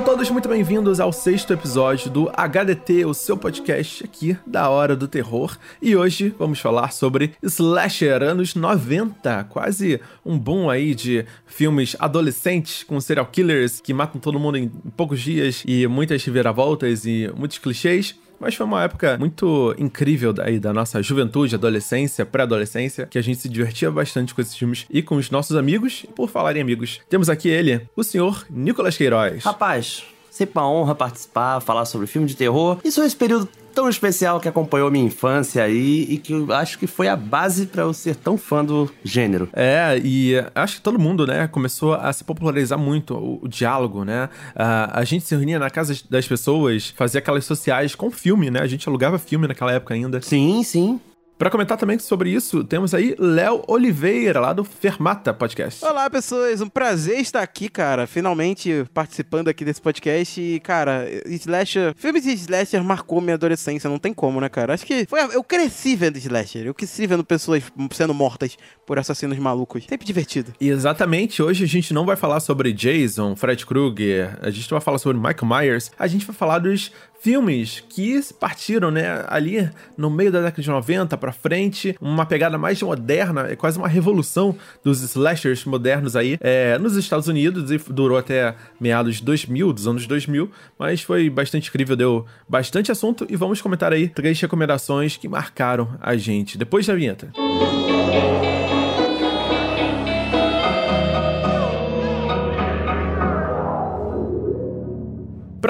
Sejam todos muito bem-vindos ao sexto episódio do HDT, o seu podcast aqui da Hora do Terror. E hoje vamos falar sobre Slasher, anos 90, quase um boom aí de filmes adolescentes com serial killers que matam todo mundo em poucos dias e muitas reviravoltas e muitos clichês. Mas foi uma época muito incrível daí da nossa juventude, adolescência, pré-adolescência, que a gente se divertia bastante com esses filmes e com os nossos amigos. E por falar em amigos, temos aqui ele, o senhor Nicolas Queiroz. Rapaz, sempre uma honra participar, falar sobre filme de terror. E sobre esse período tão especial que acompanhou minha infância aí e que eu acho que foi a base para eu ser tão fã do gênero. É, e acho que todo mundo, né, começou a se popularizar muito o, o diálogo, né? Uh, a gente se reunia na casa das pessoas, fazia aquelas sociais com filme, né? A gente alugava filme naquela época ainda. Sim, sim. Para comentar também sobre isso, temos aí Léo Oliveira, lá do Fermata Podcast. Olá, pessoas. Um prazer estar aqui, cara. Finalmente participando aqui desse podcast. E, cara, Slasher... Filmes de Slasher marcou minha adolescência. Não tem como, né, cara? Acho que foi... Eu cresci vendo Slasher. Eu cresci vendo pessoas sendo mortas por assassinos malucos. Sempre divertido. E exatamente. Hoje a gente não vai falar sobre Jason, Fred Krueger. A gente não vai falar sobre Michael Myers. A gente vai falar dos filmes que partiram, né, ali no meio da década de 90 para frente, uma pegada mais moderna, é quase uma revolução dos slashers modernos aí, é, nos Estados Unidos e durou até meados de 2000, dos anos 2000, mas foi bastante incrível, deu bastante assunto e vamos comentar aí três recomendações que marcaram a gente depois da vinheta. Música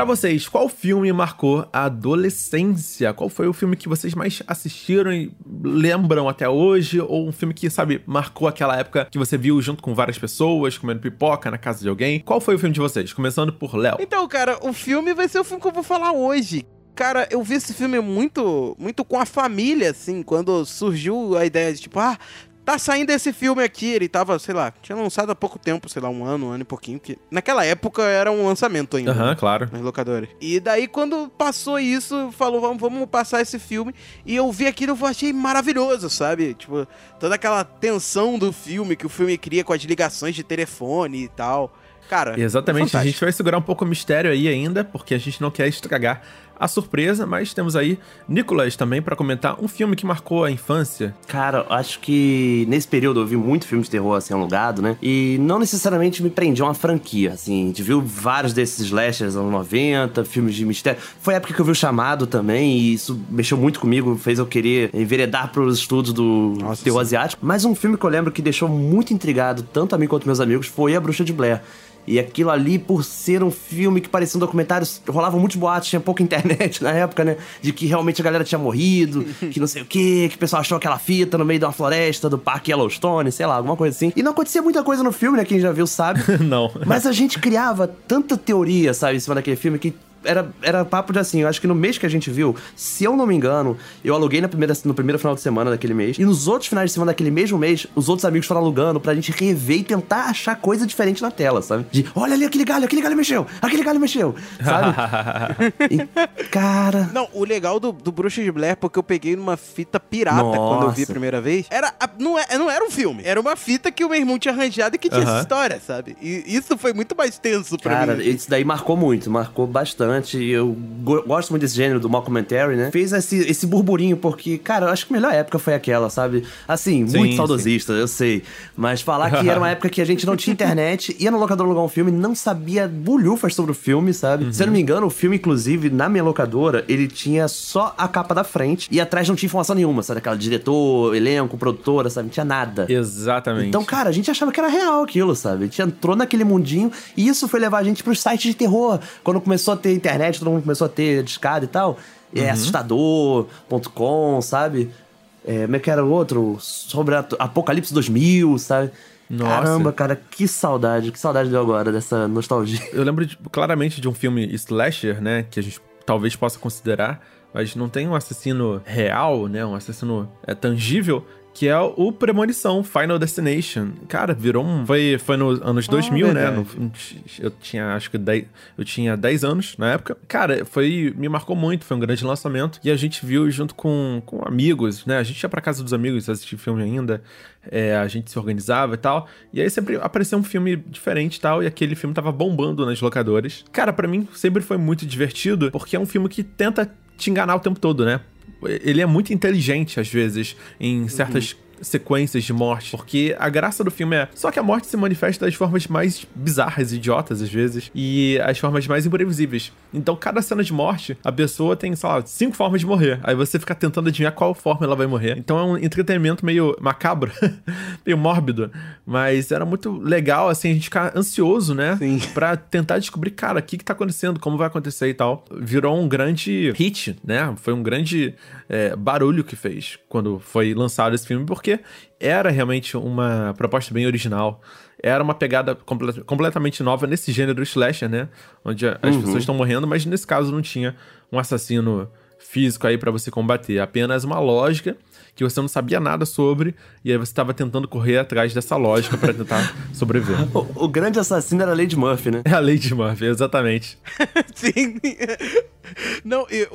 Para vocês, qual filme marcou a adolescência? Qual foi o filme que vocês mais assistiram e lembram até hoje? Ou um filme que, sabe, marcou aquela época que você viu junto com várias pessoas, comendo pipoca na casa de alguém? Qual foi o filme de vocês? Começando por Léo. Então, cara, o filme vai ser o filme que eu vou falar hoje cara, eu vi esse filme muito, muito com a família, assim, quando surgiu a ideia de tipo, ah, Tá saindo esse filme aqui, ele tava, sei lá, tinha lançado há pouco tempo, sei lá, um ano, um ano e pouquinho, que naquela época era um lançamento ainda. Aham, uhum, claro. Nas locadoras. E daí, quando passou isso, falou, vamos, vamos passar esse filme, e eu vi aquilo eu achei maravilhoso, sabe? Tipo, toda aquela tensão do filme que o filme cria com as ligações de telefone e tal. Cara, Exatamente, é a gente vai segurar um pouco o mistério aí ainda, porque a gente não quer estragar a surpresa, mas temos aí Nicolas também para comentar um filme que marcou a infância. Cara, acho que nesse período eu vi muito filme de terror assim alugado, né? E não necessariamente me prendia uma franquia, assim. A gente viu vários desses slashers anos 90, filmes de mistério. Foi a época que eu vi o Chamado também, e isso mexeu muito comigo, fez eu querer enveredar pros estudos do Nossa, terror sim. asiático. Mas um filme que eu lembro que deixou muito intrigado, tanto a mim quanto meus amigos, foi A Bruxa de Blair. E aquilo ali, por ser um filme que parecia um documentário, rolavam muitos boatos, tinha pouca internet na época, né? De que realmente a galera tinha morrido, que não sei o quê, que o pessoal achou aquela fita no meio de uma floresta do Parque Yellowstone, sei lá, alguma coisa assim. E não acontecia muita coisa no filme, né? Quem já viu sabe. não. Mas a gente criava tanta teoria, sabe, em cima daquele filme que era, era papo de assim, eu acho que no mês que a gente viu, se eu não me engano, eu aluguei na primeira, no primeiro final de semana daquele mês, e nos outros finais de semana daquele mesmo mês, os outros amigos foram alugando pra gente rever e tentar achar coisa diferente na tela, sabe? De, olha ali aquele galho, aquele galho mexeu, aquele galho mexeu, sabe? e, cara... Não, o legal do, do Bruxa de Blair, porque eu peguei numa fita pirata Nossa. quando eu vi a primeira vez, era, não, é, não era um filme, era uma fita que o meu irmão tinha arranjado e que tinha essa história, sabe? E isso foi muito mais tenso pra cara, mim. Cara, isso daí marcou muito, marcou bastante eu gosto muito desse gênero do mockumentary, né? Fez esse, esse burburinho, porque, cara, eu acho que a melhor época foi aquela, sabe? Assim, sim, muito saudosista, sim. eu sei. Mas falar que era uma época que a gente não tinha internet, ia no locador alugar um filme, não sabia bulhufas sobre o filme, sabe? Uhum. Se eu não me engano, o filme, inclusive, na minha locadora, ele tinha só a capa da frente e atrás não tinha informação nenhuma, sabe? Aquela diretor, elenco, produtora, sabe? Não tinha nada. Exatamente. Então, cara, a gente achava que era real aquilo, sabe? A gente entrou naquele mundinho e isso foi levar a gente pros sites de terror. Quando começou a ter internet, todo mundo começou a ter discada e tal. É uhum. assustador.com, sabe? É, como é que era o outro? Sobre Apocalipse 2000, sabe? Nossa. Caramba, cara, que saudade, que saudade deu agora dessa nostalgia. Eu lembro de, claramente de um filme slasher, né, que a gente talvez possa considerar, mas não tem um assassino real, né, um assassino é, tangível, que é o Premonição, Final Destination. Cara, virou um. Foi, foi nos anos 2000, Ah, né? No- eu tinha, acho que 10, eu tinha 10 anos na época. Cara, foi. Me marcou muito, foi um grande lançamento. E a gente viu junto com, com amigos, né? A gente ia pra casa dos amigos assistir filme ainda. é, a gente se organizava e tal. E aí sempre apareceu um filme diferente e tal. E aquele filme tava bombando nas locadoras. Cara, pra mim sempre foi muito divertido, porque é um filme que tenta te enganar o tempo todo, né? Ele é muito inteligente, às vezes, em certas sequências de morte, porque a graça do filme é só que a morte se manifesta das formas mais bizarras, idiotas às vezes, e as formas mais imprevisíveis. Então, cada cena de morte, a pessoa tem, sei lá, cinco formas de morrer. Aí você fica tentando adivinhar qual forma ela vai morrer. Então é um entretenimento meio macabro, meio mórbido, mas era muito legal assim a gente ficar ansioso, né, Sim. Pra tentar descobrir, cara, o que que tá acontecendo, como vai acontecer e tal. Virou um grande hit, né? Foi um grande é, barulho que fez quando foi lançado esse filme, porque era realmente uma proposta bem original. Era uma pegada comple- completamente nova nesse gênero slasher, né? Onde as pessoas estão morrendo, mas nesse caso não tinha um assassino físico aí pra você combater. Apenas uma lógica que você não sabia nada sobre, e aí você tava tentando correr atrás dessa lógica pra tentar sobreviver. O, o grande assassino era Lady Murphy, né? É a Lady Murphy, exatamente. Sim. Não, e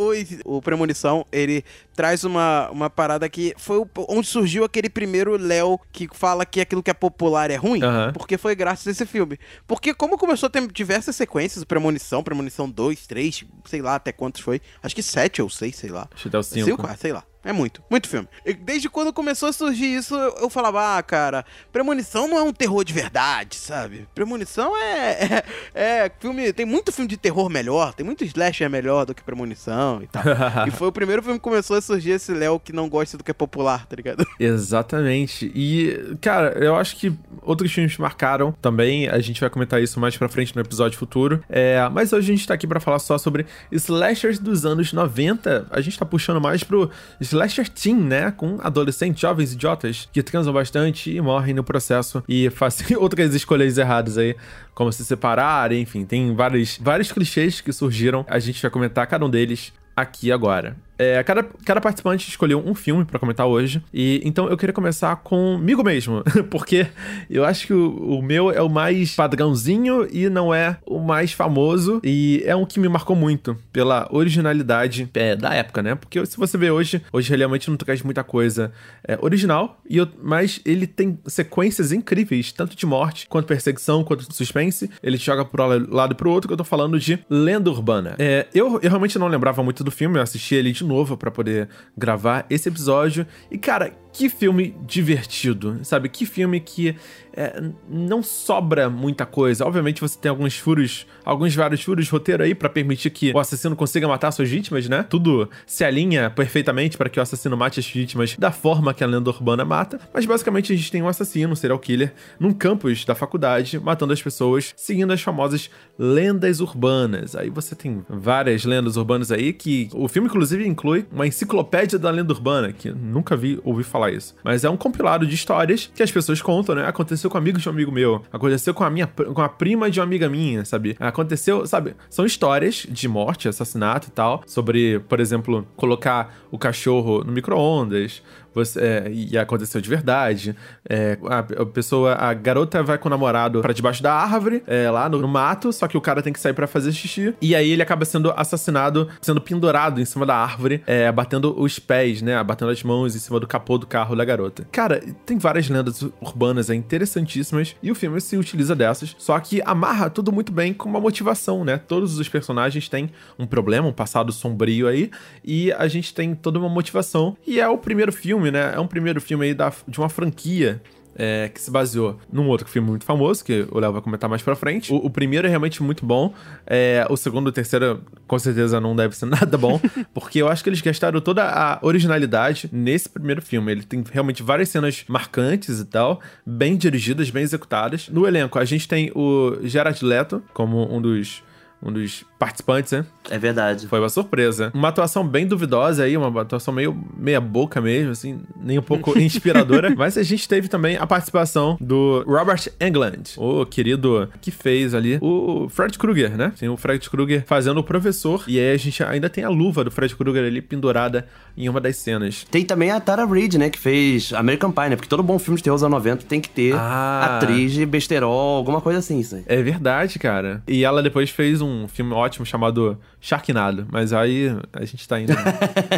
o, o Premonição, ele traz uma, uma parada que foi onde surgiu aquele primeiro Léo que fala que aquilo que é popular é ruim, Aham. porque foi graças a esse filme. Porque como começou a ter diversas sequências, o Premonição, Premonição 2, 3, sei lá até quantos foi, acho que 7 ou 6, sei lá. Acho que até o 5. Cinco, ah, sei lá. É muito, muito filme. E Desde quando começou a surgir isso, eu, falava, ah, cara, Premonição não é um terror de verdade, sabe? Premonição é, é, é filme. Tem muito filme de terror melhor, tem muito slasher melhor do que Premonição e tal. e foi o primeiro filme que começou a surgir esse Léo que não gosta do que é popular, tá ligado? Exatamente. E, cara, eu acho que outros filmes marcaram também. A gente vai comentar isso mais pra frente no episódio futuro. É, mas hoje a gente tá aqui pra falar só sobre slashers dos anos 90. A gente tá puxando mais pro slasher teen, né? Com adolescentes, jovens idiotas que transam bastante e morrem no processo e fazem outras escolhas erradas aí, como se separar, enfim, tem vários, vários clichês que surgiram. A gente vai comentar cada um deles aqui agora. É, cada, cada participante escolheu um filme pra comentar hoje, e então eu queria começar comigo mesmo, porque eu acho que o, o meu é o mais padrãozinho e não é o mais famoso, e é um que me marcou muito pela originalidade é, da época, né? Porque se você vê hoje, hoje realmente não traz muita coisa é, original, e eu- mas ele tem sequências incríveis, tanto de morte, quanto perseguição, quanto suspense. Ele joga pro lado e pro outro, que eu tô falando de Lenda Urbana. É, eu, eu realmente não lembrava muito do filme, eu assisti ele de novo pra poder gravar esse episódio. E, cara, que filme divertido, sabe? Que filme que é, não sobra muita coisa. Obviamente você tem alguns furos, alguns vários furos de roteiro aí pra permitir que o assassino consiga matar suas vítimas, né? Tudo se alinha perfeitamente para que o assassino mate as vítimas da forma que a lenda urbana mata. Mas basicamente a gente tem um assassino, um serial killer, num campus da faculdade, matando as pessoas, seguindo as famosas lendas urbanas. Aí você tem várias lendas urbanas aí que o filme inclusive inclui uma enciclopédia da lenda urbana, que nunca vi ouvi falar isso. Mas é um compilado de histórias que as pessoas contam, né? Aconteceu com amigos de um amigo meu, aconteceu com a minha com a prima de uma amiga minha, sabe? Aconteceu, sabe? São histórias de morte, assassinato e tal, sobre, por exemplo, colocar o cachorro no micro-ondas, você, é, e aconteceu de verdade. É, a, a pessoa, a garota vai com o namorado pra debaixo da árvore, é, lá no, no mato, só que o cara tem que sair pra fazer xixi. E aí ele acaba sendo assassinado, sendo pendurado em cima da árvore, é, batendo os pés, né? Batendo as mãos em cima do capô do carro da garota. Cara, tem várias lendas urbanas aí interessantíssimas, e o filme se utiliza dessas, só que amarra tudo muito bem com uma motivação, né? Todos os personagens têm um problema, um passado sombrio aí, e a gente tem toda uma motivação. E é o primeiro filme, né? É um primeiro filme aí da, de uma franquia é, que se baseou num outro filme muito famoso, que o Léo vai comentar mais pra frente. O, o primeiro é realmente muito bom. É, o segundo e o terceiro, com certeza, não deve ser nada bom, porque eu acho que eles gastaram toda a originalidade nesse primeiro filme. Ele tem realmente várias cenas marcantes e tal, bem dirigidas, bem executadas. No elenco, a gente tem o Gerard Leto como um dos um dos participantes, né? É verdade. Foi uma surpresa. Uma atuação bem duvidosa aí, uma atuação meio meia boca mesmo, assim, nem um pouco inspiradora. Mas a gente teve também a participação do Robert Englund, o querido que fez ali o Fred Krueger, né? Tem o Fred Krueger fazendo o professor. E aí a gente ainda tem a luva do Fred Krueger ali pendurada em uma das cenas. Tem também a Tara Reid, né? Que fez American Pie, né? Porque todo bom filme de terror dos anos 90 tem que ter Ah. atriz de besterol, alguma coisa assim, isso aí. É verdade, cara. E ela depois fez um filme ótimo chamado Sharknado. Mas aí a gente tá indo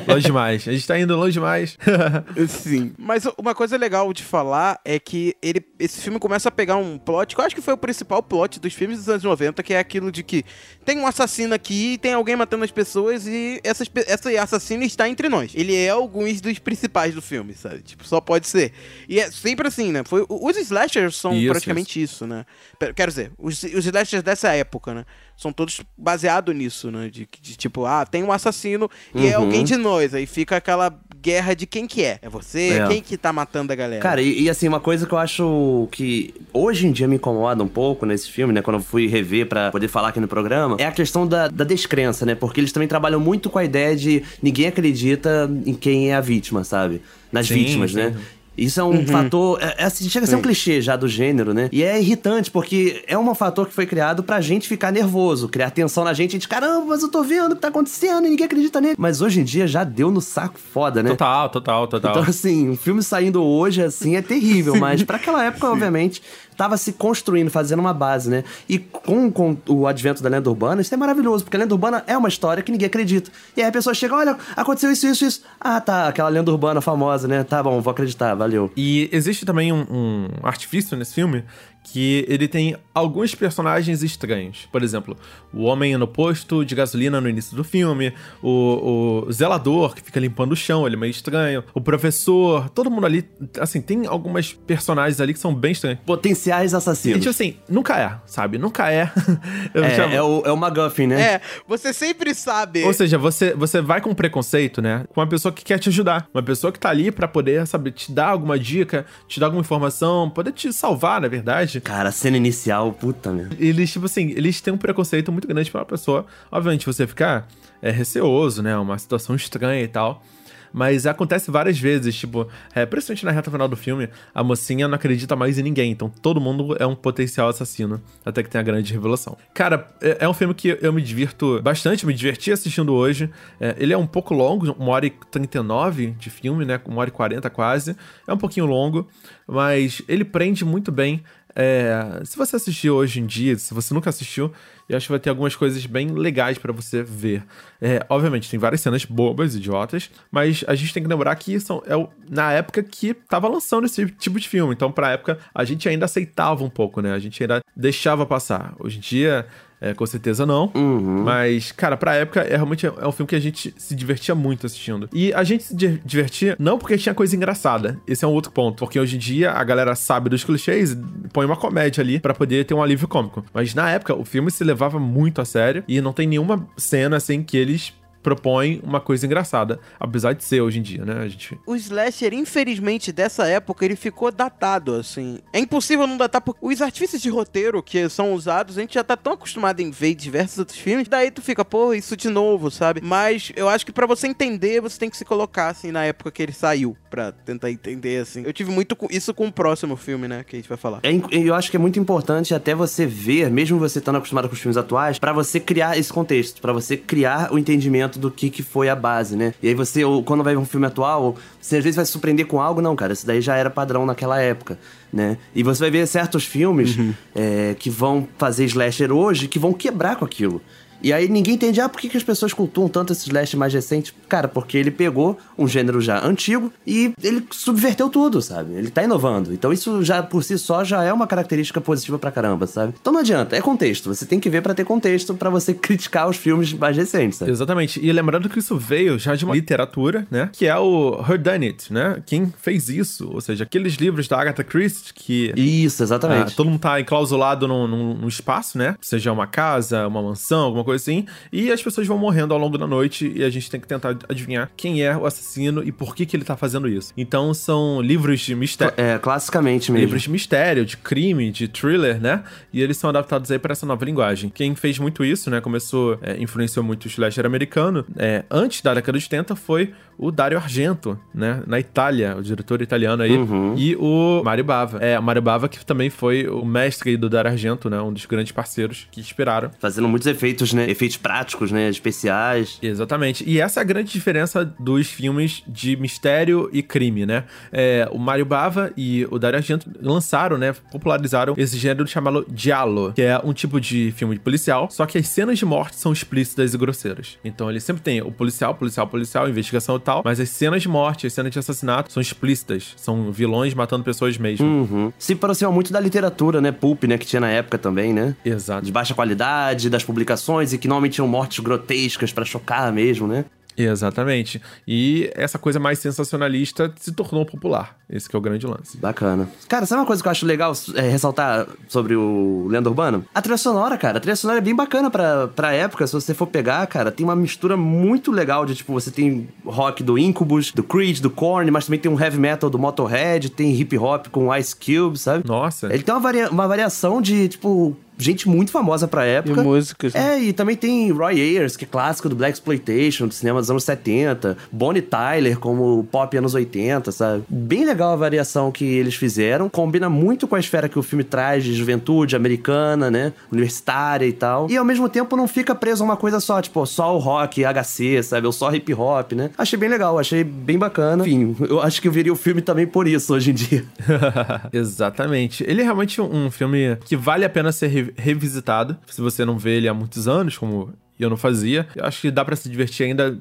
longe demais. A gente tá indo longe demais. Sim. Mas uma coisa legal de falar é que ele, esse filme começa a pegar um plot, que eu acho que foi o principal plot dos filmes dos anos 90, que é aquilo de que tem um assassino aqui, tem alguém matando as pessoas e essas, essa assassino está entre nós. Ele é alguns dos principais do filme, sabe? Tipo, só pode ser. E é sempre assim, né? Foi, os slashers são Isso, praticamente isso, né? Pe- Quero dizer, os, os slashers dessa época, né? São todos baseados nisso, né? De, de tipo, ah, tem um assassino e é Uhum. alguém de nós. Aí fica aquela guerra de quem que é. É você? É. Quem que tá matando a galera? Cara, e, e, assim, uma coisa que eu acho que hoje em dia me incomoda um pouco nesse filme, né? Quando eu fui rever pra poder falar aqui no programa, é a questão da, da descrença, né? Porque eles também trabalham muito com a ideia de ninguém acredita em quem é a vítima, sabe? Nas Sim, vítimas, sim. né? Isso é um fator. É, é assim, chega a ser um clichê já do gênero, né? E é irritante, porque é um fator que foi criado pra gente ficar nervoso, criar tensão na gente. A gente, caramba, mas eu tô vendo o que tá acontecendo e ninguém acredita nele. Mas hoje em dia já deu no saco foda, né? Total, total, total. Então, assim, um filme saindo hoje, assim, é terrível, mas pra aquela época, obviamente, tava se construindo, fazendo uma base, né? E com, com o advento da lenda urbana, isso é maravilhoso, porque a lenda urbana é uma história que ninguém acredita. E aí a pessoa chega, olha, aconteceu isso, isso, isso. Ah, tá, aquela lenda urbana famosa, né? Tá bom, vou acreditar, valeu. E existe também um, um artifício nesse filme que ele tem alguns personagens estranhos. Por exemplo, o homem no posto de gasolina no início do filme, o, o zelador que fica limpando o chão, ele é meio estranho, o professor, todo mundo ali, assim, tem algumas personagens ali que são bem estranhos. Potenciais E, assassinos. tipo assim, nunca é, sabe? Nunca é. Eu é, chamo- é, o, é o MacGuffin, né? É, você sempre sabe. Ou seja, você, você vai com preconceito, né? Com uma pessoa que quer te ajudar. Uma pessoa que tá ali pra poder, sabe, te dar alguma dica, te dar alguma informação, poder te salvar, na verdade. Cara, a cena inicial, puta merda. Eles, tipo assim, eles têm um preconceito muito grande pra uma pessoa. Obviamente, você ficar é, receoso, né? Uma situação estranha e tal. Mas acontece várias vezes, tipo, é, principalmente na reta final do filme, a mocinha não acredita mais em ninguém. Então todo mundo é um potencial assassino, até que tem a grande revelação. Cara, é, é um filme que eu me divirto bastante, me diverti assistindo hoje. É, ele é um pouco longo, uma hora e 39 de filme, né? Uma hora e 40 quase. É um pouquinho longo, mas ele prende muito bem. É, se você assistir hoje em dia, se você nunca assistiu, eu acho que vai ter algumas coisas bem legais pra você ver. É, obviamente, tem várias cenas bobas, idiotas, mas a gente tem que lembrar que são, é na época que tava lançando esse tipo de filme. Então, pra época, a gente ainda aceitava um pouco, né? A gente ainda deixava passar. Hoje em dia, é, com certeza não. Uhum. Mas, cara, pra época, é realmente é um filme que a gente se divertia muito assistindo. E a gente se di- divertia não porque tinha coisa engraçada. Esse é um outro ponto. Porque hoje em dia a galera sabe dos clichês e põe uma comédia ali pra poder ter um alívio cômico. Mas na época, o filme se levava muito a sério e não tem nenhuma cena assim que eles propõem uma coisa engraçada. Apesar de ser hoje em dia, né? A gente. O slasher, infelizmente, dessa época, ele ficou datado, assim. É impossível não datar, porque os artifícios de roteiro que são usados, a gente já tá tão acostumado em ver diversos outros filmes, daí tu fica, pô, isso de novo, sabe? Mas eu acho que pra você entender, você tem que se colocar, assim, na época que ele saiu, pra tentar entender, assim. Eu tive muito com- isso com o próximo filme, né, que a gente vai falar. É, eu acho que é muito importante até você ver, mesmo você estando acostumado com os filmes atuais, pra você criar esse contexto, pra você criar o entendimento do que, que foi a base, né? E aí você, ou, quando vai ver um filme atual, você às vezes vai se surpreender com algo, não, cara, isso daí já era padrão naquela época, né? E você vai ver certos filmes é, que vão fazer slasher hoje que vão quebrar com aquilo. E aí ninguém entende, ah, por que, que as pessoas cultuam tanto esse slash mais recente? Cara, porque ele pegou um gênero já antigo e ele subverteu tudo, sabe? Ele tá inovando. Então isso já por si só já é uma característica positiva pra caramba, sabe? Então não adianta, é contexto. Você tem que ver pra ter contexto pra você criticar os filmes mais recentes, sabe? Exatamente. E lembrando que isso veio já de uma literatura, né? Que é o Whodunit, né? Quem fez isso? Ou seja, aqueles livros da Agatha Christie que Isso, Ah, exatamente. todo mundo tá enclausulado num, num- num espaço, né? Seja uma casa, uma mansão, alguma coisa assim. E as pessoas vão morrendo ao longo da noite e a gente tem que tentar adivinhar quem é o assassino e por que, que ele tá fazendo isso. Então são livros de mistério. É, classicamente mesmo. Livros de mistério, de crime, de thriller, né? E eles são adaptados aí para essa nova linguagem. Quem fez muito isso, né? Começou, é, influenciou muito o slasher americano. É, antes da década de 80 foi o Dario Argento, né? Na Itália, o diretor italiano aí. Uhum. E o Mario Bava. É, o Mario Bava que também foi o mestre aí do Dario Argento, né? Um dos grandes parceiros que inspiraram. Fazendo muitos efeitos, né? Efeitos práticos, né? Especiais. Exatamente. E essa é a grande diferença dos filmes de mistério e crime, né? É, o Mario Bava e o Dario Argento lançaram, né? Popularizaram esse gênero chamado giallo, que é um tipo de filme policial, só que as cenas de morte são explícitas e grosseiras. Então ele sempre tem o policial, policial, policial, investigação e tal, mas as cenas de morte, as cenas de assassinato são explícitas. São vilões matando pessoas mesmo. Uhum. Se aproxima muito da literatura, né? Pulp, né? Que tinha na época também, né? Exato. De baixa qualidade, das publicações e que normalmente tinham mortes grotescas pra chocar mesmo, né? Exatamente. E essa coisa mais sensacionalista se tornou popular. Esse é o grande lance. Bacana. Cara, sabe uma coisa que eu acho legal é, ressaltar sobre o Lenda Urbana? A trilha sonora, cara. A trilha sonora é bem bacana pra, pra época. Se você for pegar, cara, tem uma mistura muito legal de, tipo, você tem rock do Incubus, do Creed, do Korn, mas também tem um heavy metal do Motorhead, tem hip hop com Ice Cube, sabe? Nossa. Ele tem uma, varia uma variação de, tipo, gente muito famosa pra época. E músicas. né? É, e também tem Roy Ayers, que é clássico do Black Exploitation, do cinema dos anos 70. Bonnie Tyler, como pop anos 80, sabe? Bem legal a variação que eles fizeram. Combina muito com a esfera que o filme traz de juventude americana, né? Universitária e tal. E ao mesmo tempo não fica preso a uma coisa só, tipo, só o rock, HC, sabe? Ou só hip hop, né? Achei bem legal, achei bem bacana. Enfim, eu acho que eu veria o filme também por isso hoje em dia. Exatamente. Ele é realmente um filme que vale a pena ser re- revisitado. Se você não vê ele há muitos anos, como eu não fazia, eu acho que dá pra se divertir ainda.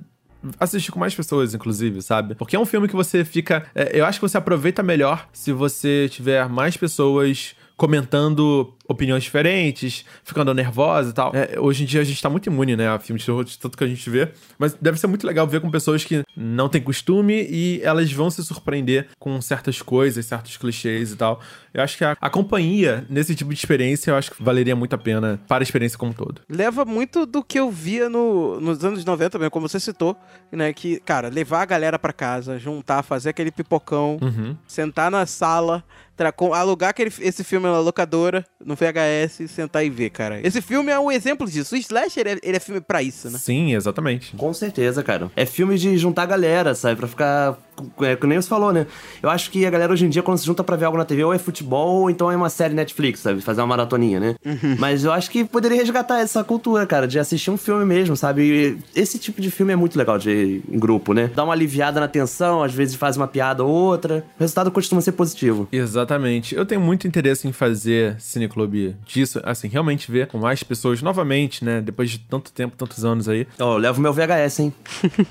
Assistir com mais pessoas, inclusive, sabe? Porque é um filme que você fica. é, eu acho que você aproveita melhor se você tiver mais pessoas comentando opiniões diferentes, ficando nervosa e tal. É, hoje em dia a gente tá muito imune, né, a filmes de terror, de tanto que a gente vê. Mas deve ser muito legal ver com pessoas que não têm costume e elas vão se surpreender com certas coisas, certos clichês e tal. Eu acho que a, a companhia nesse tipo de experiência, eu acho que valeria muito a pena para a experiência como um todo. Leva muito do que eu via no, nos anos 90 mesmo, como você citou, né? Que, cara, levar a galera pra casa, juntar, fazer aquele pipocão, Uhum. sentar na sala, alugar aquele, esse filme na locadora, no VHS, sentar e ver, cara. Esse filme é um exemplo disso. O Slasher, ele é, ele é filme pra isso, né? Sim, exatamente. Com certeza, cara. É filme de juntar galera, sabe? Pra ficar. É, que nem você falou, né? Eu acho que a galera hoje em dia, quando se junta pra ver algo na TV, ou é futebol, ou então é uma série Netflix, sabe? Fazer uma maratoninha, né? Mas eu acho que poderia resgatar essa cultura, cara, de assistir um filme mesmo, sabe? E esse tipo de filme é muito legal de em grupo, né? Dá uma aliviada na tensão, às vezes faz uma piada ou outra. O resultado costuma ser positivo. Exatamente. Eu tenho muito interesse em fazer cineclube disso, assim, realmente ver com mais pessoas novamente, né? Depois de tanto tempo, tantos anos aí. Ó, eu levo meu VHS, hein?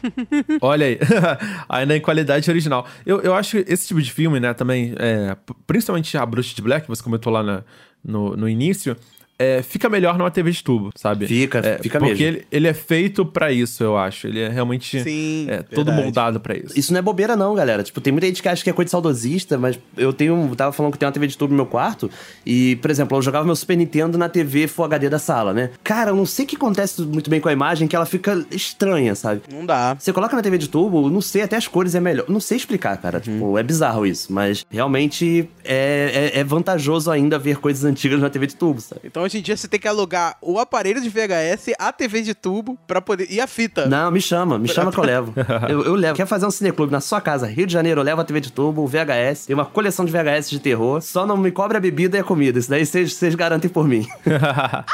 Olha aí, ainda em qualidade original. Eu, eu acho que esse tipo de filme, né, também, é, principalmente a Bruxa de Black, que você comentou lá na- no, no início, é, fica melhor numa TV de tubo, sabe? Fica, É, fica porque mesmo. Ele, ele é feito pra isso, eu acho. Ele é realmente Sim, é, todo moldado pra isso. Isso não é bobeira, não, galera. Tipo, tem muita gente que acha que é coisa de saudosista, mas eu tenho. Tava falando que tem uma TV de tubo no meu quarto. E, por exemplo, eu jogava meu Super Nintendo na TV Full HD da sala, né? Cara, eu não sei o que acontece muito bem com a imagem, que ela fica estranha, sabe? Não dá. Você coloca na TV de tubo, não sei, até as cores é melhor. Não sei explicar, cara. Tipo, é bizarro isso. Mas realmente é, é, é vantajoso ainda ver coisas antigas na TV de tubo, sabe? Então hoje em dia você tem que alugar o aparelho de VHS, a TV de tubo, pra poder. E a fita. Não, me chama, me chama que eu levo. Eu, eu levo. Quer fazer um cineclube na sua casa, Rio de Janeiro, eu levo a TV de tubo, o VHS, tem uma coleção de VHS de terror. Só não me cobre a bebida e a comida. Isso daí vocês vocês garantem por mim.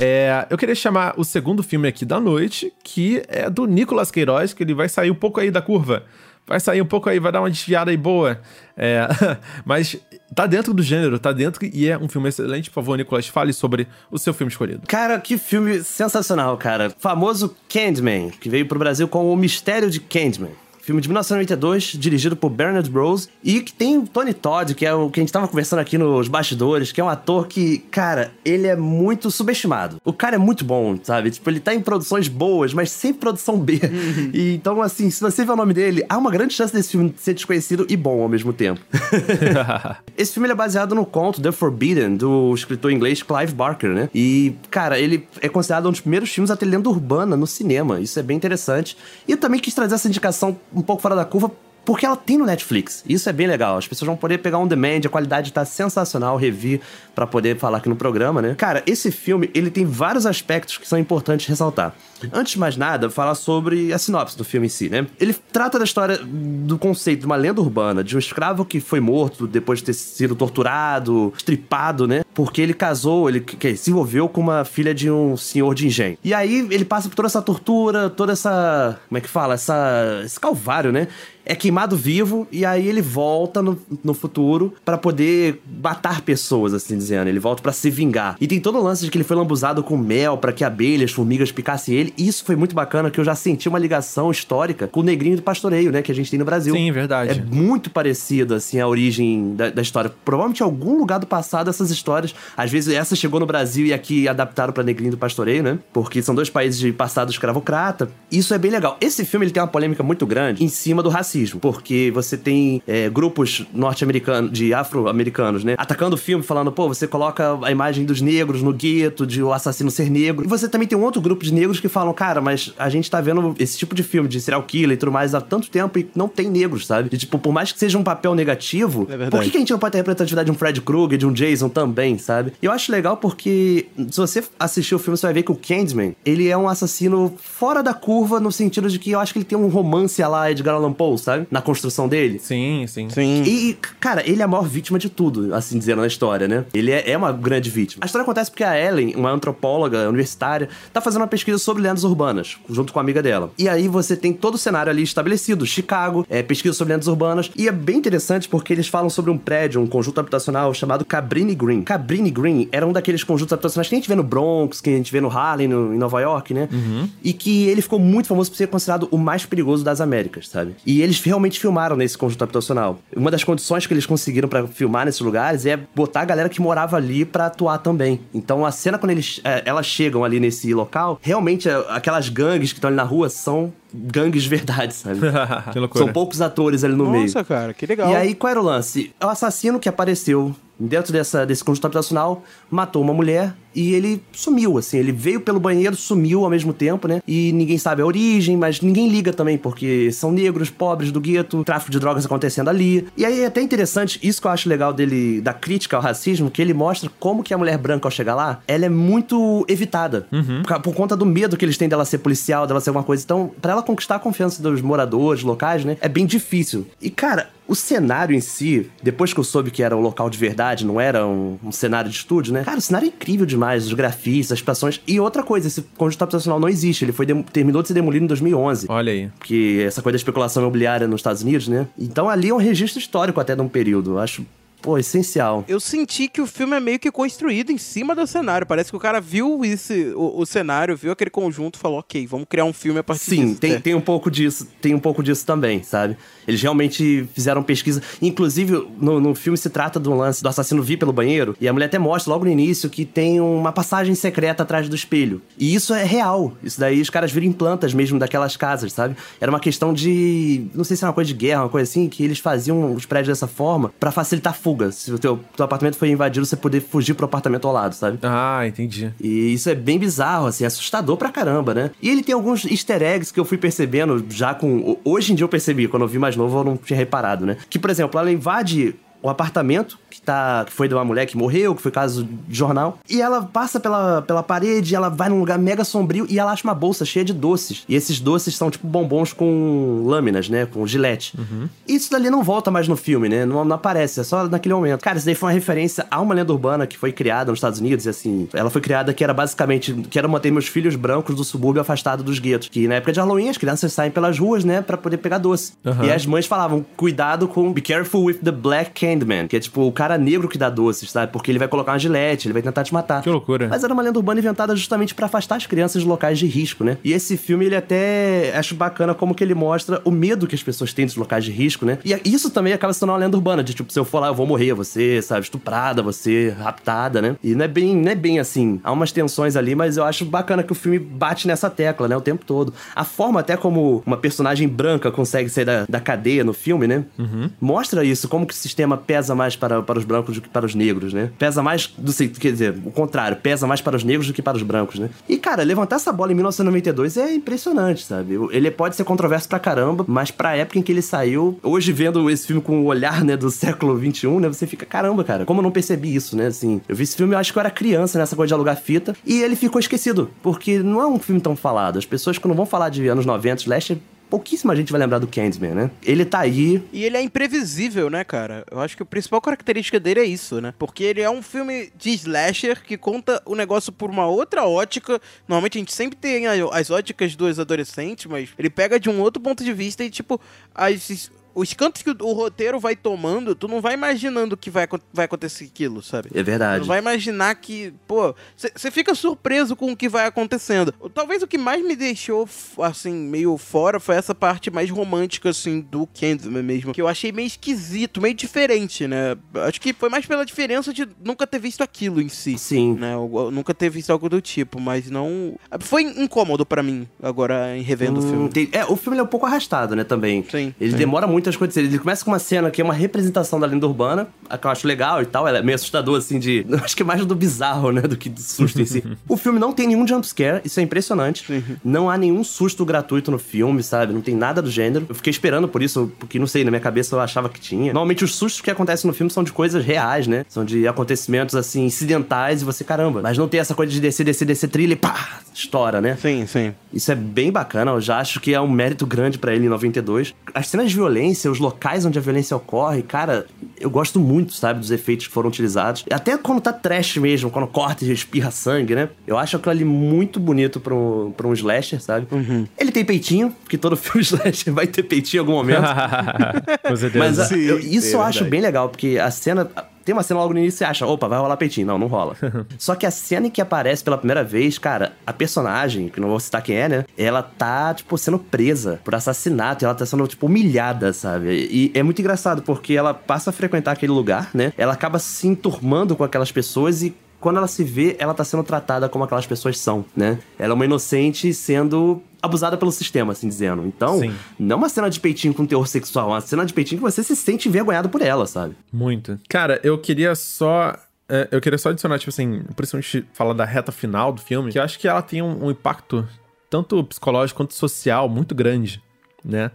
É, eu queria chamar o segundo filme aqui da noite, que é do Nicolas Queiroz, que ele vai sair um pouco aí da curva. Vai sair um pouco aí, vai dar uma desviada aí boa. É, mas tá dentro do gênero, tá dentro e é um filme excelente. Por favor, Nicolas, fale sobre o seu filme escolhido. Cara, que filme sensacional, cara. Famoso Candyman, que veio pro Brasil com O Mistério de Candyman. Filme de 1992, dirigido por Bernard Rose. E que tem o Tony Todd, que é o que a gente tava conversando aqui nos bastidores, que é um ator que, cara, ele é muito subestimado. O cara é muito bom, sabe? Tipo, ele tá em produções boas, mas sempre produção B. Uhum. E, então, assim, se você vê o nome dele, há uma grande chance desse filme ser desconhecido e bom ao mesmo tempo. Esse filme é baseado no conto The Forbidden, do escritor inglês Clive Barker, né? E, cara, ele é considerado um dos primeiros filmes a ter lenda urbana no cinema. Isso é bem interessante. E eu também quis trazer essa indicação um pouco fora da curva porque ela tem no Netflix. Isso é bem legal. As pessoas vão poder pegar um demand, a qualidade tá sensacional, revi para poder falar aqui no programa, né? Cara, esse filme, ele tem vários aspectos que são importantes ressaltar. Antes de mais nada, falar sobre a sinopse do filme em si, né? Ele trata da história do conceito de uma lenda urbana, de um escravo que foi morto depois de ter sido torturado, estripado, né? Porque ele casou, ele que, se envolveu com uma filha de um senhor de engenho. E aí ele passa por toda essa tortura, toda essa. Como é que fala? Essa, esse calvário, né? É queimado vivo e aí ele volta no, no futuro para poder matar pessoas, assim dizendo. Ele volta para se vingar. E tem todo o lance de que ele foi lambuzado com mel para que abelhas, formigas picassem ele. E isso foi muito bacana, que eu já senti uma ligação histórica com o negrinho do pastoreio, né? Que a gente tem no Brasil. Sim, verdade. É muito parecido, assim, a origem da, da história. Provavelmente em algum lugar do passado essas histórias. Às vezes essa chegou no Brasil e aqui adaptaram para negrinho do pastoreio, né? Porque são dois países de passado escravocrata. Isso é bem legal. Esse filme ele tem uma polêmica muito grande em cima do racismo racismo, porque você tem é, grupos norte-americanos, de afro-americanos, né, atacando o filme, falando, pô, você coloca a imagem dos negros no gueto, de o assassino ser negro. E você também tem um outro grupo de negros que falam, cara, mas a gente tá vendo esse tipo de filme de serial killer e tudo mais há tanto tempo e não tem negros, sabe? E, tipo, por mais que seja um papel negativo, é por que, que a gente não pode ter a representatividade de um Fred Krueger, de um Jason também, sabe? E eu acho legal porque se você assistir o filme, você vai ver que o Candyman, ele é um assassino fora da curva no sentido de que eu acho que ele tem um romance lá Edgar Allan Poe, sabe? Na construção dele. Sim, sim. Sim. E, cara, ele é a maior vítima de tudo, assim dizendo na história, né? Ele é, é uma grande vítima. A história acontece porque a Ellen, uma antropóloga universitária, tá fazendo uma pesquisa sobre lendas urbanas, junto com a amiga dela. E aí você tem todo o cenário ali estabelecido, Chicago, é, pesquisa sobre lendas urbanas, e é bem interessante porque eles falam sobre um prédio, um conjunto habitacional chamado Cabrini Green. Cabrini Green era um daqueles conjuntos habitacionais que a gente vê no Bronx, que a gente vê no Harlem, no, em Nova York, né? Uhum. E que ele ficou muito famoso por ser considerado o mais perigoso das Américas, sabe? E eles realmente filmaram nesse conjunto habitacional. Uma das condições que eles conseguiram para filmar nesses lugares é botar a galera que morava ali para atuar também. Então a cena quando eles é, elas chegam ali nesse local, realmente é, aquelas gangues que estão ali na rua são gangues de verdade, sabe? São poucos atores ali no Nossa, meio. Nossa, cara, que legal. E aí, qual era o lance? É o assassino que apareceu dentro dessa, desse conjunto habitacional, matou uma mulher e ele sumiu, assim. Ele veio pelo banheiro, sumiu ao mesmo tempo, né? E ninguém sabe a origem, mas ninguém liga também, porque são negros, pobres do gueto, tráfico de drogas acontecendo ali. E aí é até interessante, isso que eu acho legal dele, da crítica ao racismo, que ele mostra como que a mulher branca, ao chegar lá, ela é muito evitada. Uhum. Por, por, conta do medo que eles têm dela ser policial, dela ser alguma coisa. Então, para ela conquistar a confiança dos moradores locais, né? É bem difícil. E, cara, o cenário em si, depois que eu soube que era um local de verdade, não era um, um cenário de estúdio, né? Cara, o cenário é incrível demais, os grafistas, as expressões. E outra coisa, esse conjunto habitacional não existe, ele foi terminou de ser demolido em 2011. Olha aí. Que essa coisa da especulação imobiliária nos Estados Unidos, né? Então ali é um registro histórico até de um período. Eu acho pô, essencial. Eu senti que o filme é meio que construído em cima do cenário. Parece que o cara viu esse, o, o cenário, viu aquele conjunto e falou, ok, vamos criar um filme a partir Sim, disso. Sim, tem, é. tem um pouco disso, tem um pouco disso também, sabe? Eles realmente fizeram pesquisa. Inclusive, no, no filme se trata do lance do assassino vir pelo banheiro, e a mulher até mostra logo no início que tem uma passagem secreta atrás do espelho. E isso é real. Isso daí os caras viram plantas mesmo daquelas casas, sabe? Era uma questão de. Não sei se era uma coisa de guerra, uma coisa assim, que eles faziam os prédios dessa forma para facilitar fuga. Se o teu teu apartamento foi invadido, você poder fugir pro apartamento ao lado, sabe? Ah, entendi. E isso é bem bizarro, assim, assustador pra caramba, né? E ele tem alguns easter eggs que eu fui percebendo já com. Hoje em dia eu percebi, quando eu vi mais novo eu não tinha reparado, né? Que, por exemplo, ela invade o apartamento que, tá, que foi de uma mulher que morreu, que foi caso de jornal. E ela passa pela, pela parede, ela vai num lugar mega sombrio e ela acha uma bolsa cheia de doces. E esses doces são tipo bombons com lâminas, né? Com gilete. Uhum. Isso dali não volta mais no filme, né? Não, não, aparece, é só naquele momento. Cara, isso daí foi uma referência a uma lenda urbana que foi criada nos Estados Unidos. E assim, ela foi criada que era basicamente que era manter meus filhos brancos do subúrbio afastado dos guetos. Que na época de Halloween as crianças saem pelas ruas, né? para poder pegar doce. Uhum. E as mães falavam: cuidado com. Be careful with the black candy Candyman, que é tipo o cara negro que dá doces, sabe? Porque ele vai colocar uma gilete, ele vai tentar te matar. Que loucura. Mas era uma lenda urbana inventada justamente pra afastar as crianças de locais de risco, né? E esse filme, ele até acho bacana como que ele mostra o medo que as pessoas têm dos locais de risco, né? E isso também acaba sendo uma lenda urbana, de tipo, se eu for lá, eu vou morrer, você, sabe, estuprada, você raptada, né? E não é bem, não é bem assim. Há umas tensões ali, mas eu acho bacana que o filme bate nessa tecla, né? O tempo todo. A forma até como uma personagem branca consegue sair da, da cadeia no filme, né? Uhum. Mostra isso, como que o sistema pesa mais para, para os brancos do que para os negros, né? Pesa mais, do, quer dizer, o contrário, pesa mais para os negros do que para os brancos, né? E, cara, levantar essa bola em 1992 é impressionante, sabe? Ele pode ser controverso pra caramba, mas pra época em que ele saiu, hoje vendo esse filme com o olhar, né, do século 21, né, você fica, caramba, cara, como eu não percebi isso, né, assim. Eu vi esse filme, eu acho que eu era criança nessa coisa de alugar fita, e ele ficou esquecido, porque não é um filme tão falado. As pessoas, quando vão falar de anos 90, Slash pouquíssima gente vai lembrar do Candyman, né? Ele tá aí. E ele é imprevisível, né, cara? Eu acho que a principal característica dele é isso, né? Porque ele é um filme de slasher que conta o negócio por uma outra ótica. Normalmente a gente sempre tem as óticas dos adolescentes, mas ele pega de um outro ponto de vista e, tipo, as os cantos que o roteiro vai tomando, tu não vai imaginando que vai, vai acontecer aquilo, sabe? É verdade. Tu vai imaginar que, pô, você fica surpreso com o que vai acontecendo. Talvez o que mais me deixou, assim, meio fora foi essa parte mais romântica, assim, do Candyman mesmo. Que eu achei meio esquisito, meio diferente, né? Acho que foi mais pela diferença de nunca ter visto aquilo em si. Sim. Né? Eu, eu nunca ter visto algo do tipo, mas não. Foi incômodo para mim, agora, em revendo hum, o filme. É, o filme é um pouco arrastado, né, também. Sim. Ele sim. demora muito muitas coisas. Ele começa com uma cena que é uma representação da lenda urbana, que eu acho legal e tal. Ela é meio assustador, assim, de. Acho que é mais do bizarro, né? Do que do susto em si. o filme não tem nenhum jumpscare, isso é impressionante. Não há nenhum susto gratuito no filme, sabe? Não tem nada do gênero. Eu fiquei esperando por isso, porque não sei, na minha cabeça eu achava que tinha. Normalmente os sustos que acontecem no filme são de coisas reais, né? São de acontecimentos, assim, incidentais e você, caramba. Mas não tem essa coisa de descer, descer, descer trilha e pá, estoura, né? Sim, sim. Isso é bem bacana, eu já acho que é um mérito grande para ele em 92. As cenas de violência, os locais onde a violência ocorre, cara, eu gosto muito, sabe, dos efeitos que foram utilizados. Até quando tá trash mesmo, quando corta e espirra sangue, né? Eu acho aquilo ali muito bonito pra um, pra um slasher, sabe? Uhum. Ele tem peitinho, porque todo filme slasher vai ter peitinho em algum momento. Com certeza. Mas a, Sim, eu, isso é eu acho verdade. bem legal, porque a cena. Tem uma cena logo no início e você acha, opa, vai rolar peitinho. Não, não rola. Só que a cena em que aparece pela primeira vez, cara, a personagem, que não vou citar quem é, né? Ela tá, tipo, sendo presa por assassinato. E ela tá sendo, tipo, humilhada, sabe? E é muito engraçado, porque ela passa a frequentar aquele lugar, né? Ela acaba se enturmando com aquelas pessoas e quando ela se vê, ela tá sendo tratada como aquelas pessoas são, né? Ela é uma inocente sendo abusada pelo sistema, assim dizendo. Então, Sim. não uma cena de peitinho com teor sexual, uma cena de peitinho que você se sente envergonhado por ela, sabe? Muito. Cara, eu queria só. é, eu queria só adicionar, tipo assim, principalmente falar da reta final do filme, que eu acho que ela tem um, um impacto tanto psicológico quanto social muito grande, né?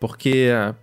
Porque é,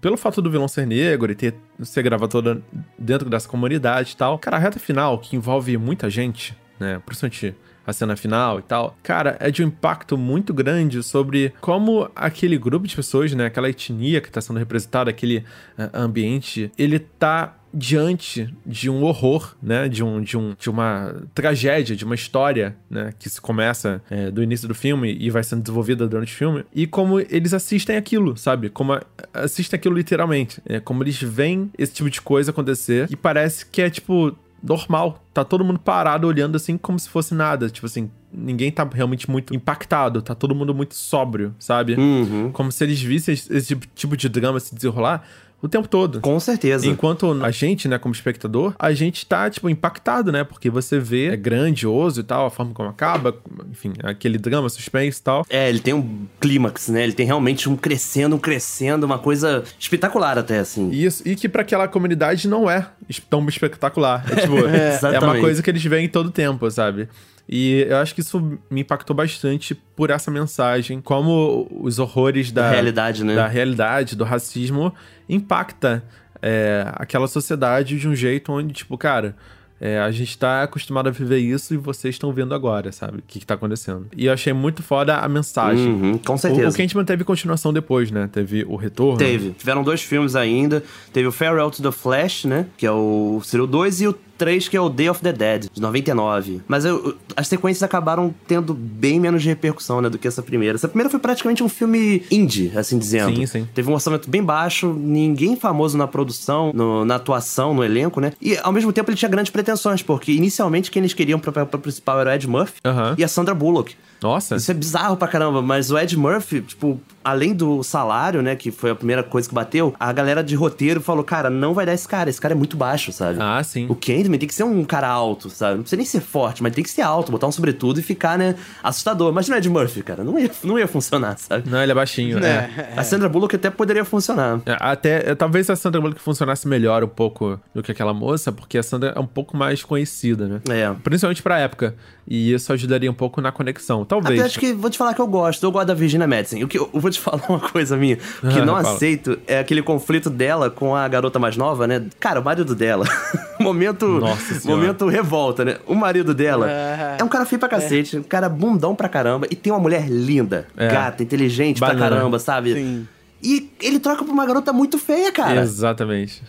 pelo fato do vilão ser negro e ter ser gravado toda dentro dessa comunidade e tal, cara, a reta final, que envolve muita gente, né? Principalmente a cena final e tal, cara, é de um impacto muito grande sobre como aquele grupo de pessoas, né, aquela etnia que tá sendo representada, aquele eh, ambiente, ele tá diante de um horror, né, de, um, de, um, de uma tragédia, de uma história, né, que se começa eh, do início do filme e vai sendo desenvolvida durante o filme, e como eles assistem aquilo, sabe, como a- assistem aquilo literalmente, é, como eles veem esse tipo de coisa acontecer e parece que é, tipo, normal. Tá todo mundo parado olhando assim como se fosse nada. Tipo assim, ninguém tá realmente muito impactado. Tá todo mundo muito sóbrio, sabe? Uhum. Como se eles vissem esse esse tipo de drama se desenrolar o tempo todo. Com certeza. Enquanto a gente, né, como espectador, a gente tá, tipo, impactado, né? Porque você vê, é grandioso e tal, a forma como acaba, enfim, aquele drama, suspense e tal. É, ele tem um clímax, né? Ele tem realmente um crescendo, um crescendo, uma coisa espetacular até, assim. Isso, e que pra aquela comunidade não é tão espetacular. É, tipo, é, uma Exatamente. coisa que eles veem todo tempo, sabe? E eu acho que isso me impactou bastante por essa mensagem, como os horrores da, Da realidade, né? da realidade, do racismo, impacta é, aquela sociedade de um jeito onde, tipo, cara, é, a gente tá acostumado a viver isso e vocês estão vendo agora, sabe? O que, que tá acontecendo. E eu achei muito foda a mensagem. Uhum, com O, certeza. o Candyman teve continuação depois, né? Teve o retorno. Teve. Tiveram dois filmes ainda. Teve o Farewell to the Flash, né? Que é o seria o 2 e o 3, que é o Day of the Dead, de 99. Mas eu, as sequências acabaram tendo bem menos repercussão, né, do que essa primeira. Essa primeira foi praticamente um filme indie, assim dizendo. Sim, sim. Teve um orçamento bem baixo, ninguém famoso na produção, no, na atuação, no elenco, né? E ao mesmo tempo ele tinha grandes pretensões, porque inicialmente quem eles queriam pro papel principal era o Ed Murphy Aham. e a Sandra Bullock. Nossa. Isso é bizarro pra caramba, mas o Ed Murphy, tipo, além do salário, né, que foi a primeira coisa que bateu, a galera de roteiro falou, cara, não vai dar esse cara, esse cara é muito baixo, sabe? Ah, sim. O Candyman tem que ser um cara alto, sabe? Não precisa nem ser forte, mas tem que ser alto, botar um sobretudo e ficar, né, assustador. Imagina o Ed Murphy, cara, não ia, não ia funcionar, sabe? Não, ele é baixinho, né? É. A Sandra Bullock até poderia funcionar. É, Até, é, talvez a Sandra Bullock funcionasse melhor um pouco do que aquela moça, porque a Sandra é um pouco mais conhecida, né? É. Principalmente pra época. E isso ajudaria um pouco na conexão. Talvez. Até acho que vou te falar que eu gosto. Eu gosto da Virginia Madsen. O que eu, vou te falar uma coisa minha. O que Ah, não fala. aceito é aquele conflito dela com a garota mais nova, né? Cara, o marido dela. momento. Nossa momento revolta, né? O marido dela Ah. é um cara feio pra cacete, um cara bundão pra caramba e tem uma mulher linda, É. gata, inteligente pra Banana. caramba, sabe? Sim. E ele troca pra uma garota muito feia, cara. Exatamente.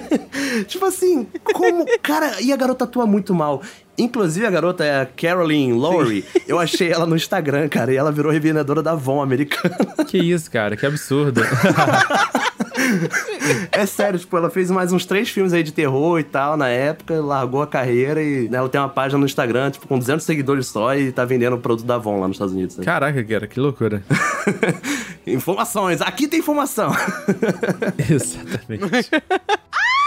tipo assim, como. Cara, e a garota atua muito mal. Inclusive, a garota é a Caroline Lowry. Eu achei ela no Instagram, cara, e ela virou revendedora da Avon americana. que isso, cara, que absurdo. é sério, tipo, ela fez mais uns três filmes aí de terror e tal na época, largou a carreira e né, ela tem uma página no Instagram, tipo, com 200 seguidores só e tá vendendo produto da Avon lá nos Estados Unidos. sabe? Caraca, cara, que loucura. Informações, aqui tem informação. Exatamente.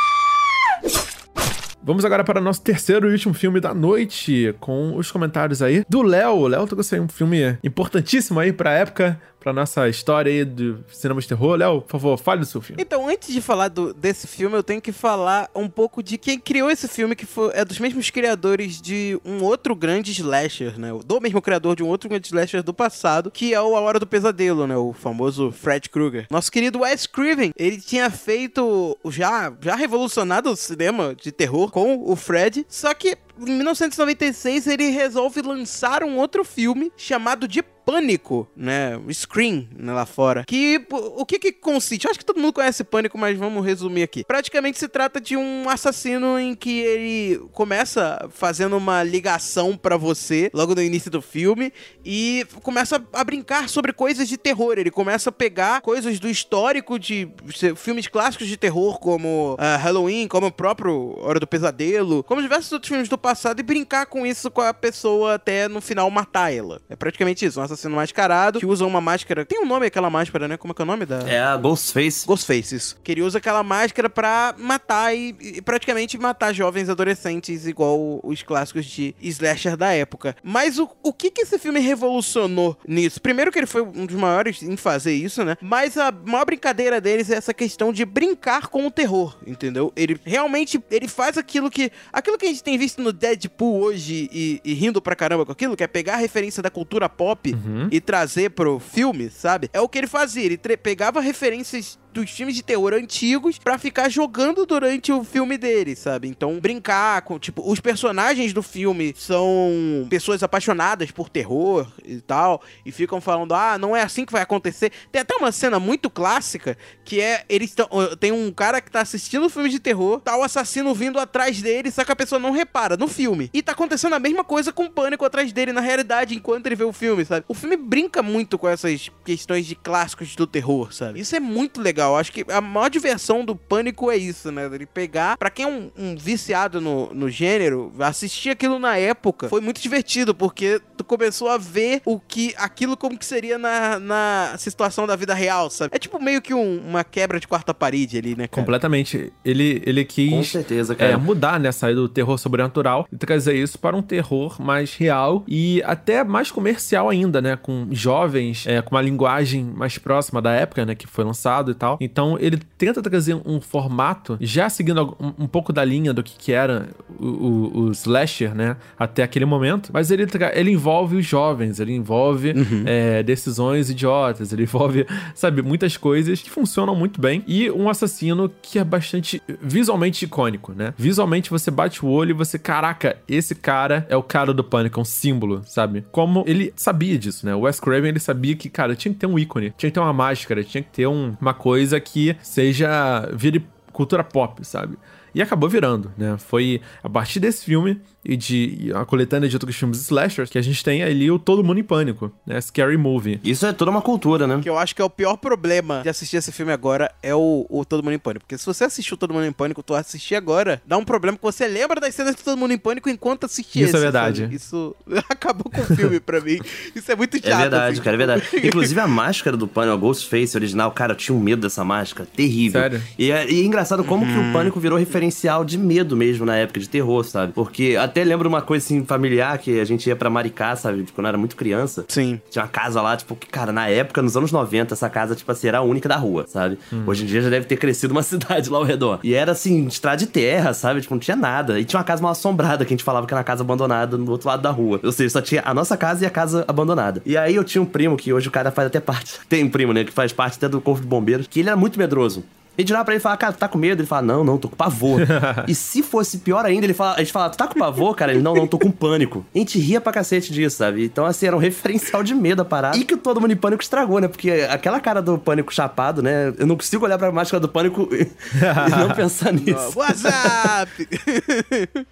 Vamos agora para o nosso terceiro e último filme da noite, com os comentários aí do Léo. O Léo trouxe um filme importantíssimo aí pra época, pra nossa história aí do cinema de terror. Léo, por favor, fale do seu filme. Então, antes de falar do- desse filme, eu tenho que falar um pouco de quem criou esse filme, que foi, é dos mesmos criadores de um outro grande slasher, né? Do mesmo criador de um outro grande slasher do passado, que é o A Hora do Pesadelo, né? O famoso Fred Krueger. Nosso querido Wes Craven, ele tinha feito, já, já revolucionado o cinema de terror com o Fred, só que em 1996 ele resolve lançar um outro filme chamado de Pânico, né? Scream, né, lá fora. Que o que que consiste? Eu acho que todo mundo conhece Pânico, mas vamos resumir aqui. Praticamente se trata de um assassino em que ele começa fazendo uma ligação pra você logo no início do filme e começa a brincar sobre coisas de terror. Ele começa a pegar coisas do histórico de filmes clássicos de terror, como ah, Halloween, como o próprio Hora do Pesadelo, como diversos outros filmes do passado e brincar com isso com a pessoa até no final matar ela. É praticamente isso, um assassino mascarado que usa uma máscara. Tem um nome aquela máscara, né? Como é que é o nome da. É a Ghostface. Ghostface, isso. Que ele usa aquela máscara pra matar e, e praticamente matar jovens adolescentes, igual os clássicos de slasher da época. Mas o, o que que esse filme revolucionou nisso? Primeiro que ele foi um dos maiores em fazer isso, né? Mas a maior brincadeira deles é essa questão de brincar com o terror, entendeu? Ele realmente, ele faz aquilo que... Aquilo que a gente tem visto no Deadpool hoje e, e rindo pra caramba com aquilo, que é pegar a referência da cultura pop e trazer pro filme, sabe? É o que ele fazia. Ele pegava referências dos filmes de terror antigos pra ficar jogando durante o filme dele, sabe? Então, brincar com, tipo, os personagens do filme são pessoas apaixonadas por terror e tal, e ficam falando, ah, não é assim que vai acontecer. Tem até uma cena muito clássica que é, eles tem um cara que tá assistindo o filme de terror, tá o assassino vindo atrás dele, só que a pessoa não repara no filme. E tá acontecendo a mesma coisa com o pânico atrás dele na realidade, enquanto ele vê o filme, sabe? O filme brinca muito com essas questões de clássicos do terror, sabe? Isso é muito legal. Acho que a maior diversão do pânico é isso, né? Ele pegar. Pra quem é um, um viciado no, no gênero, assistir aquilo na época foi muito divertido, porque tu começou a ver o que. aquilo como que seria na, na situação da vida real, sabe? É tipo meio que um- uma quebra de quarta parede ali, né, cara? Completamente. Ele, ele quis Com certeza, é, cara. mudar, né? Sair do terror sobrenatural e trazer isso para um terror mais real e até mais comercial ainda, né? Com jovens, é, com uma linguagem mais próxima da época, né? Que foi lançado e tal. Então ele tenta trazer um formato, já seguindo um, um pouco da linha do que, que era o, o, o slasher, né? Até aquele momento. Mas ele, ele envolve os jovens, ele envolve é, decisões idiotas, ele envolve, sabe, muitas coisas que funcionam muito bem. E um assassino que é bastante visualmente icônico, né? Visualmente você bate o olho e você, caraca, esse cara é o cara do pânico, é um símbolo, sabe? Como ele sabia disso, né? O Wes Craven, ele sabia que, cara, tinha que ter um ícone, tinha que ter uma máscara, tinha que ter um- uma coisa que seja vire cultura pop, sabe? E acabou virando, né? Foi a partir desse filme e de a coletânea de outros filmes slashers que a gente tem ali o Todo Mundo em Pânico, né? Scary Movie. Isso é toda uma cultura, né? Que eu acho que é o pior problema de assistir esse filme agora é o, o Todo Mundo em Pânico. Porque se você assistiu Todo Mundo em Pânico, tu assistir agora, dá um problema que você lembra das cenas de Todo Mundo em Pânico enquanto assistia. Isso é verdade. Sabe? Isso acabou com o filme pra mim. Isso é muito chato. É verdade, assim. cara, é verdade. Inclusive a máscara do Pânico, a Ghostface original, cara, eu tinha um medo dessa máscara. Terrível. Sério? E é, e é engraçado como que o Pânico virou referencial de medo mesmo na época, de terror, sabe? Porque até lembro uma coisa assim familiar que a gente ia pra Maricá, sabe? Quando eu era muito criança. Sim. Tinha uma casa lá, tipo, que, cara, na época, nos anos 90, essa casa, tipo assim, era a única da rua, sabe? Hoje em dia já deve ter crescido uma cidade lá ao redor. E era assim, estrada de terra, sabe? Tipo, não tinha nada. E tinha uma casa mal assombrada, que a gente falava que era uma casa abandonada no outro lado da rua. Ou seja, só tinha a nossa casa e a casa abandonada. E aí eu tinha um primo, que hoje o cara faz até parte. Tem um primo, né? Que faz parte até do Corpo de Bombeiros, que ele era muito medroso. A gente olhava pra ele e falava, cara, tu tá com medo? Ele fala, não, não, tô com pavor. e se fosse pior ainda, ele fala, a gente fala, tu tá com pavor, cara? Ele, não, não, tô com pânico. A gente ria pra cacete disso, sabe? Então, assim, era um referencial de medo a parada. E que todo mundo em pânico estragou, né? Porque aquela cara do pânico chapado, né? Eu não consigo olhar pra máscara do pânico e, e não pensar nisso. WhatsApp!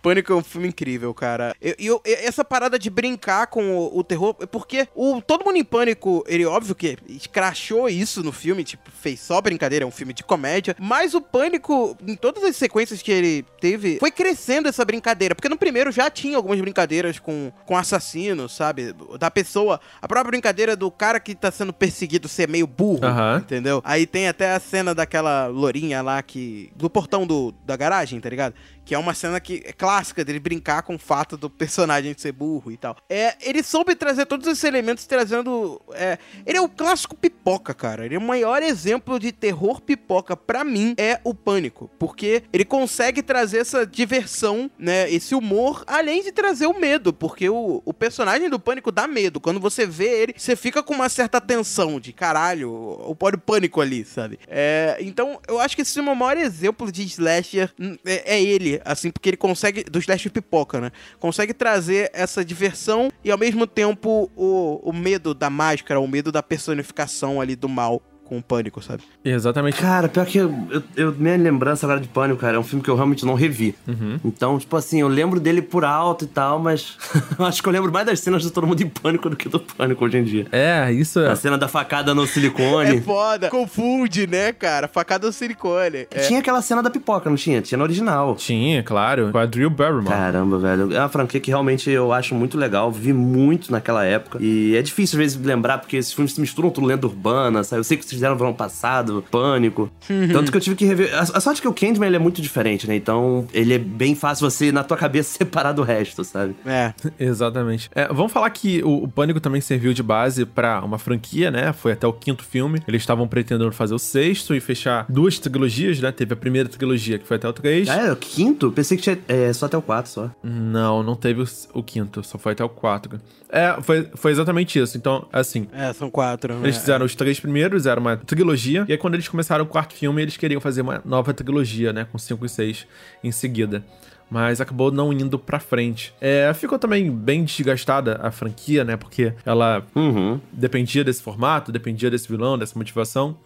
Pânico é um filme incrível, cara. E eu, eu- essa parada de brincar com o, o terror, é porque o Todo Mundo em Pânico, ele óbvio que escrachou isso no filme, tipo, fez só brincadeira, é um filme de comédia, mas o Pânico, em todas as sequências que ele teve, foi crescendo essa brincadeira, porque no primeiro já tinha algumas brincadeiras com, com assassino, sabe? Da pessoa, a própria brincadeira do cara que tá sendo perseguido ser meio burro, entendeu? Aí tem até a cena daquela lourinha lá que. do portão do, da garagem, tá ligado? Que é uma cena que é clássica dele brincar com o fato do personagem ser burro e tal. É, ele soube trazer todos esses elementos trazendo. É, ele é o clássico pipoca, cara. Ele é o maior exemplo de terror pipoca pra mim é o pânico. Porque ele consegue trazer essa diversão, né? Esse humor, além de trazer o medo. Porque o, o personagem do pânico dá medo. Quando você vê ele, você fica com uma certa tensão de caralho, o pode pânico ali, sabe? É, então, eu acho que esse é o maior exemplo de slasher. hum, É, é ele, assim, porque ele consegue. Do slasher pipoca, né? Consegue trazer essa diversão e ao mesmo tempo o, o medo da máscara, o medo da personificação ali do mal com o pânico, sabe? Exatamente. Cara, pior que eu, eu- eu- minha lembrança agora de Pânico, cara, é um filme que eu realmente não revi. Então, tipo assim, eu lembro dele por alto e tal, mas acho que eu lembro mais das cenas de Todo Mundo em Pânico do que do Pânico hoje em dia. É, isso é. A cena da facada no É silicone. foda, confunde, né, cara? Facada no silicone. É. Tinha aquela cena da pipoca, não tinha? Tinha no original. Tinha, claro. Com a Drew Barrymore. Caramba, velho. É uma franquia que realmente eu acho muito legal. Vi muito naquela época. E é difícil, às vezes, lembrar, porque esses filmes se misturam tudo lenda urbana, sabe? Eu sei que vocês fizeram no verão passado, Pânico. Tanto que eu tive que rever. A, a sorte é que o Candyman ele é muito diferente, né? Então, ele é bem fácil você, na tua cabeça, separar do resto, sabe? É. Exatamente. É, vamos falar que o, o Pânico também serviu de base pra uma franquia, né? Foi até o quinto filme. Eles estavam pretendendo fazer o sexto e fechar duas trilogias, né? Teve a primeira trilogia, que foi até o 3. Ah, é? O quinto? Pensei que tinha é, só até o quatro só. Não, não teve o, o quinto, só foi até o 4. É, foi, foi exatamente isso. Então, assim, É, são quatro. né? Eles fizeram os três primeiros, era uma trilogia. E aí, quando eles começaram o quarto filme, eles queriam fazer uma nova trilogia, né? Com cinco e seis em seguida. Mas acabou não indo pra frente. É, ficou também bem desgastada a franquia, né? Porque ela Uhum. dependia desse formato, dependia desse vilão, dessa motivação.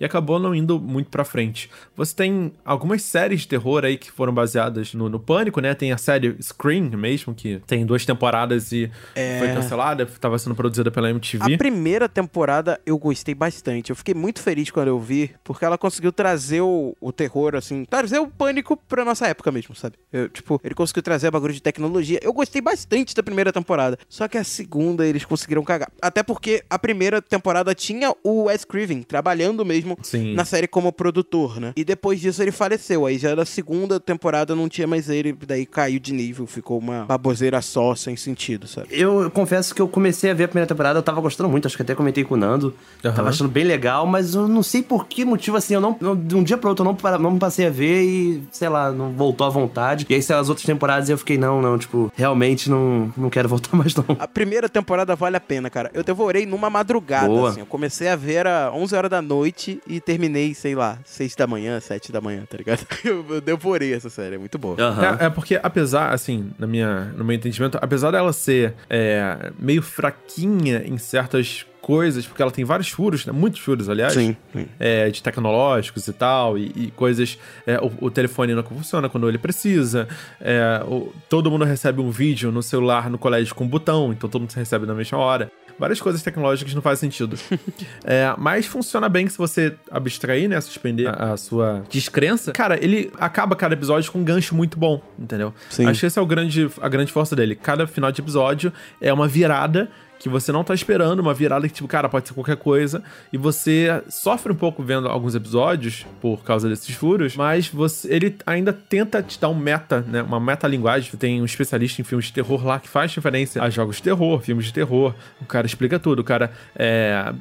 E acabou não indo muito pra frente. Você tem algumas séries de terror aí que foram baseadas no, no Pânico, né? Tem a série Scream mesmo, que tem duas temporadas e foi cancelada. Tava sendo produzida pela MTV. A primeira temporada eu gostei bastante. Eu fiquei muito feliz quando eu vi, porque ela conseguiu trazer o, o terror, assim, trazer o pânico pra nossa época mesmo, sabe? Eu, tipo, ele conseguiu trazer bagulho de tecnologia. Eu gostei bastante da primeira temporada. Só que a segunda eles conseguiram cagar. Até porque a primeira temporada tinha o Wes Craven trabalhando mesmo Sim. na série como produtor, né? E depois disso ele faleceu. Aí já na segunda temporada não tinha mais ele, daí caiu de nível, ficou uma baboseira só, sem sentido, sabe? Eu confesso que eu comecei a ver a primeira temporada, eu tava gostando muito, acho que até comentei com o Nando. Aham. Tava achando bem legal, mas eu não sei por que motivo, assim, eu não. De um dia pro outro eu não, não passei a ver e, sei lá, não voltou à vontade. E aí, as outras temporadas eu fiquei, não, não, tipo, realmente não, não quero voltar mais, não. A primeira temporada vale a pena, cara. Eu devorei numa madrugada, Boa. assim. Eu comecei a ver às 11 horas da noite e terminei, sei lá, seis da manhã, sete da manhã, tá ligado? Eu, eu devorei essa série, é muito boa. Aham. É, é porque, apesar, assim, na minha, no meu entendimento, apesar dela ser é, meio fraquinha em certas coisas, porque ela tem vários furos, né? muitos furos, aliás, Sim, sim. é, de tecnológicos e tal, e, e coisas. é, o, o telefone não funciona quando ele precisa. é, o- todo mundo recebe um vídeo no celular no colégio com um botão, então todo mundo recebe na mesma hora. Várias coisas tecnológicas não fazem sentido. É, mas funciona bem se você abstrair, né? Suspender a, a sua descrença. Cara, ele acaba cada episódio com um gancho muito bom, entendeu? Sim. Acho que esse é o grande, a grande força dele. Cada final de episódio é uma virada que você não tá esperando, uma virada que, tipo, cara, pode ser qualquer coisa, e você sofre um pouco vendo alguns episódios por causa desses furos, mas você, ele ainda tenta te dar um meta, né, uma metalinguagem. Tem um especialista em filmes de terror lá que faz referência a jogos de terror, filmes de terror, o cara explica tudo, o cara é,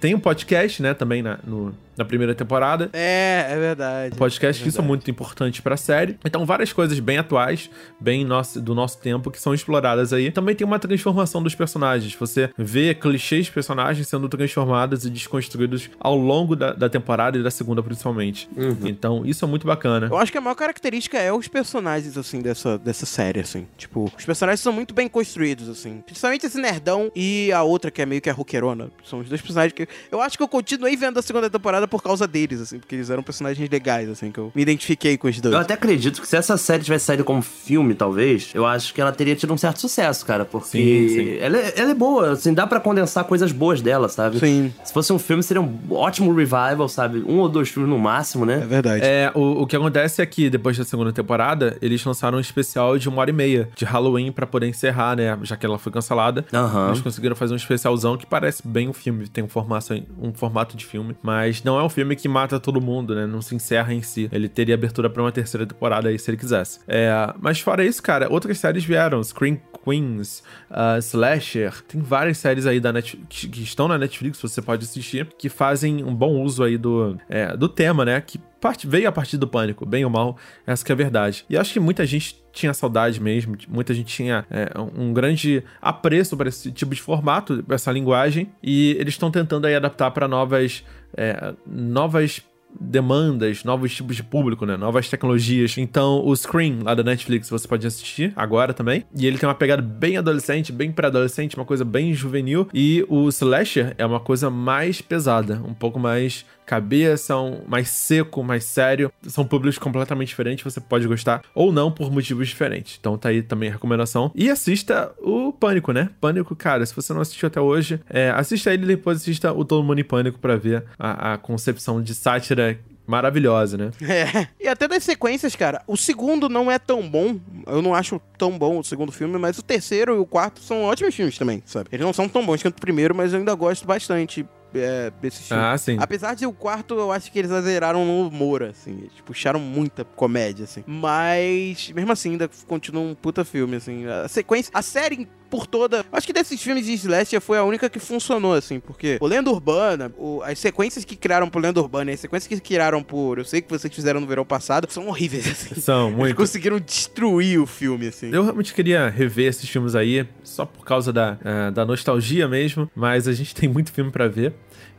tem um podcast, né, também na, no- na primeira temporada, É, é verdade. podcast, que isso é muito importante pra série. Então, várias coisas bem atuais, bem nosso, do nosso tempo, que são exploradas aí. Também tem uma transformação dos personagens. Você vê clichês de personagens sendo transformados e desconstruídos ao longo da, da temporada e da segunda, principalmente. Então, isso é muito bacana. Eu acho que a maior característica é os personagens, assim, dessa, dessa série, assim. Tipo, os personagens são muito bem construídos, assim. Principalmente esse nerdão e a outra, que é meio que a roqueirona. São os dois personagens que... Eu acho que eu continuei vendo a segunda temporada por causa deles, assim. Porque eles eram personagens legais, assim, que eu me identifiquei com os dois. Eu até acredito que se essa série tivesse saído como filme, talvez, eu acho que ela teria tido um certo sucesso, cara. Porque Sim, sim. Ela, é, ela é boa, assim, dá pra condensar coisas boas dela, sabe? Sim, Se fosse um filme, seria um ótimo revival, sabe? Um ou dois filmes no máximo, é né? verdade. É, o, o que acontece é que depois da segunda temporada, eles lançaram um especial de uma hora e meia de Halloween pra poder encerrar, né? Já que ela foi cancelada. Aham. Eles conseguiram fazer um especialzão que parece bem um filme, tem um formato, um formato de filme, mas não é um filme que mata todo mundo, né? Não se encerra em si. Ele teria abertura pra uma terceira temporada aí se ele quisesse. É, mas fora isso, cara, outras séries vieram: Scream Queens, uh, Slasher. Tem várias séries aí da que, que estão na Netflix, você pode assistir, que fazem um bom uso aí do, é, do tema, né? Que parte, veio a partir do pânico, bem ou mal, essa que é a verdade. E acho que muita gente tinha saudade mesmo, muita gente tinha é, um grande apreço para esse tipo de formato, essa linguagem, e eles estão tentando aí adaptar para novas, é, novas demandas, novos tipos de público, né? Novas tecnologias. Então, o Scream, lá da Netflix, você pode assistir agora também. E ele tem uma pegada bem adolescente, bem pré-adolescente, uma coisa bem juvenil. E o Slasher é uma coisa mais pesada, um pouco mais cabeça, um, mais seco, mais sério. São públicos completamente diferentes, você pode gostar ou não por motivos diferentes. Então tá aí também a recomendação. E assista o Pânico, né? Pânico, cara, se você não assistiu até hoje, é, assista ele e depois assista o Todo Mundo em Pânico pra ver a, a concepção de sátira maravilhosa, né? É. E até das sequências, cara, o segundo não é tão bom. Eu não acho tão bom o segundo filme, mas o terceiro e o quarto são ótimos filmes também, sabe? Eles não são tão bons quanto o primeiro, mas eu ainda gosto bastante é, desses filmes. Ah, sim. Apesar de o quarto, eu acho que eles exageraram no humor, assim. Eles puxaram muita comédia, assim. Mas, mesmo assim, ainda continua um puta filme, assim. A sequência, a série por toda. Acho que desses filmes de Slasher foi a única que funcionou, assim. Porque o Lenda Urbana, o- as sequências que criaram por Lenda Urbana e as sequências que criaram por. Eu sei que vocês fizeram no verão passado, são horríveis, assim. São Eles muito. conseguiram destruir o filme, assim. Eu realmente queria rever esses filmes aí, só por causa da, eh, da nostalgia mesmo, mas a gente tem muito filme pra ver.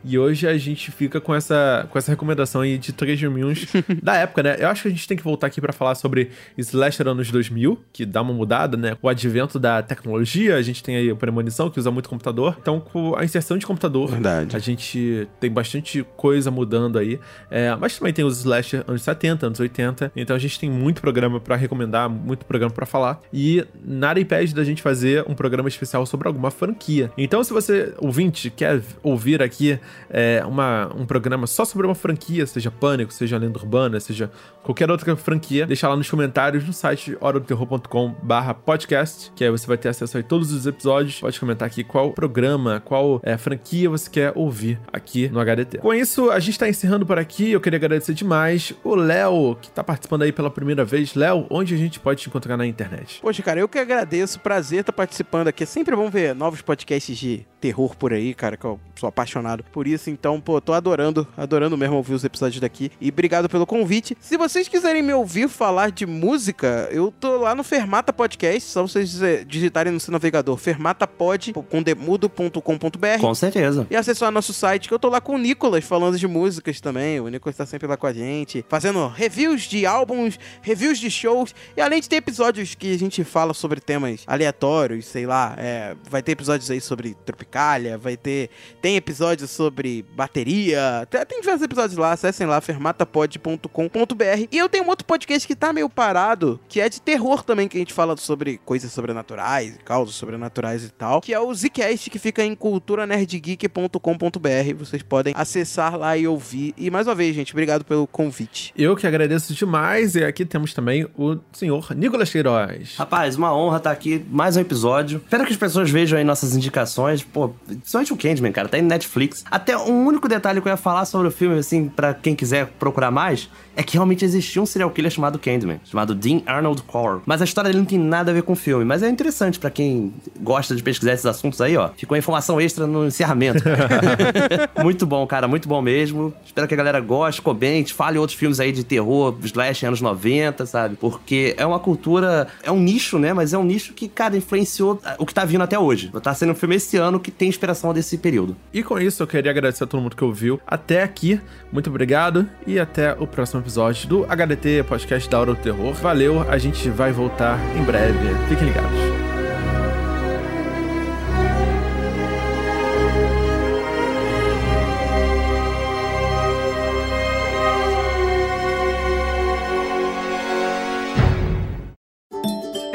E hoje a gente fica com essa, com essa recomendação aí de três filminhos da época, né? Eu acho que a gente tem que voltar aqui pra falar sobre Slasher anos 2000, que dá uma mudada, né? O advento da tecnologia, a gente tem aí a premonição, que usa muito computador. Então, com a inserção de computador, Verdade. a gente tem bastante coisa mudando aí. É, mas também tem os slasher anos 70, anos 80. Então a gente tem muito programa pra recomendar, muito programa pra falar. E nada impede da gente fazer um programa especial sobre alguma franquia. Então, se você, ouvinte, quer ouvir aqui é, uma, um programa só sobre uma franquia, seja Pânico, seja Lenda Urbana, seja qualquer outra franquia, deixa lá nos comentários no site horadoterror.com/barra podcast, que aí você vai ter acesso a todos os episódios. Pode comentar aqui qual programa, qual é, franquia você quer ouvir aqui no HDT. Com isso, a gente tá encerrando por aqui. Eu queria agradecer demais o Léo, que tá participando aí pela primeira vez. Léo, onde a gente pode te encontrar na internet? Poxa, cara, eu que agradeço. Prazer estar participando aqui. É sempre bom ver novos podcasts de terror por aí, cara, que eu sou apaixonado por isso. Então, pô, tô adorando, adorando mesmo ouvir os episódios daqui. E obrigado pelo convite. Se vocês quiserem me ouvir falar de música, eu tô lá no Fermata Podcast. Só vocês eh, digitarem no, navegador fermatapod, com demudo.com.br. Com certeza. E acessar nosso site, que eu tô lá com o Nicolas falando de músicas também. O Nicolas tá sempre lá com a gente, fazendo reviews de álbuns, reviews de shows. E além de ter episódios que a gente fala sobre temas aleatórios, sei lá, é, vai ter episódios aí sobre Tropicália, vai ter. Tem episódios sobre bateria. Tem, diversos episódios lá, acessem lá, fermatapod.com.br. E eu tenho um outro podcast que tá meio parado, que é de terror também, que a gente fala sobre coisas sobrenaturais, causas sobrenaturais e tal, que é o Zcast, que fica em culturanerdgeek.com.br. Vocês podem acessar lá e ouvir. E mais uma vez, gente, obrigado pelo convite. Eu que agradeço demais. E aqui temos também o senhor Nicolas Queiroz. Rapaz, uma honra estar aqui, mais um episódio. Espero que as pessoas vejam aí nossas indicações. Pô, principalmente o Candyman, cara, tá aí no Netflix. Até um único detalhe que eu ia falar sobre o filme, assim, para quem quiser procurar mais, é que realmente existia um serial killer chamado Candyman, chamado Dean Arnold Core. Mas a história dele não tem nada a ver com o filme. Mas é interessante para quem gosta de pesquisar esses assuntos aí, ó. Ficou informação extra no encerramento. muito bom, cara, muito bom mesmo. Espero que a galera goste, comente, fale outros filmes aí de terror, slash anos 90, sabe? Porque é uma cultura, é um nicho, né? Mas é um nicho que, cara, influenciou o que tá vindo até hoje. Tá sendo um filme esse ano que tem inspiração desse período. E com isso eu queria agradecer a todo mundo que ouviu até aqui. Muito obrigado e até o próximo episódio do HDT Podcast da Hora do Terror. Valeu, a gente vai voltar em breve. Fiquem ligados.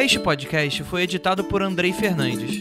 Este podcast foi editado por Andrei Fernandes.